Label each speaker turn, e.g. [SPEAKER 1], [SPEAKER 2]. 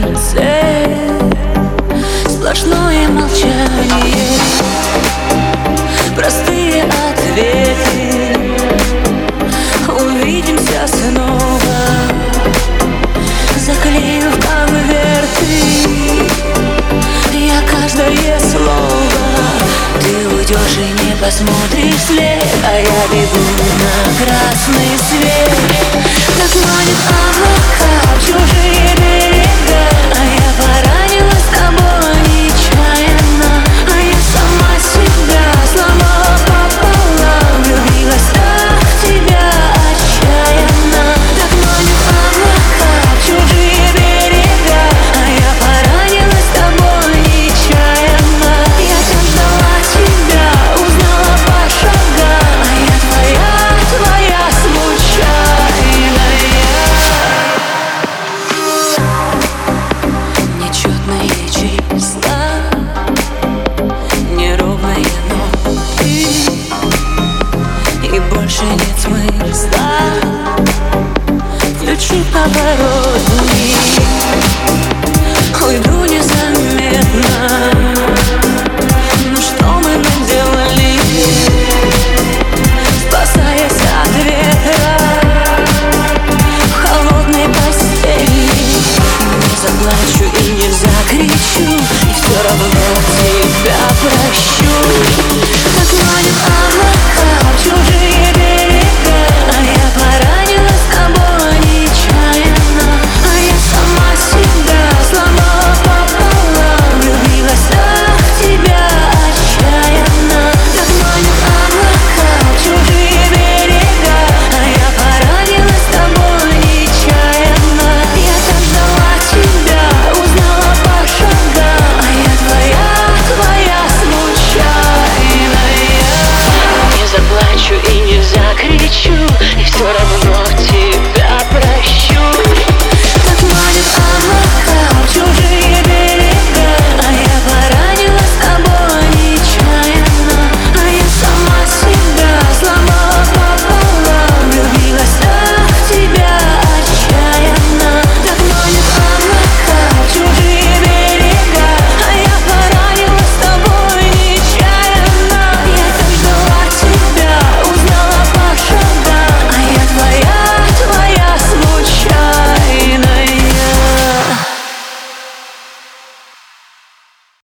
[SPEAKER 1] конце. Сплошное молчание. Простые ответы. Увидимся снова. Заклею конверты. Я каждое слово. Ты уйдешь и не посмотришь вслед А я бегу на красный свет. Как манит облака. больше нет смысла Включи поворотник Уйду незаметно. Ну что мы наделали? Спасаясь от ветра. В холодной постели. Не заплачу и не закричу. И все равно тебя прощу.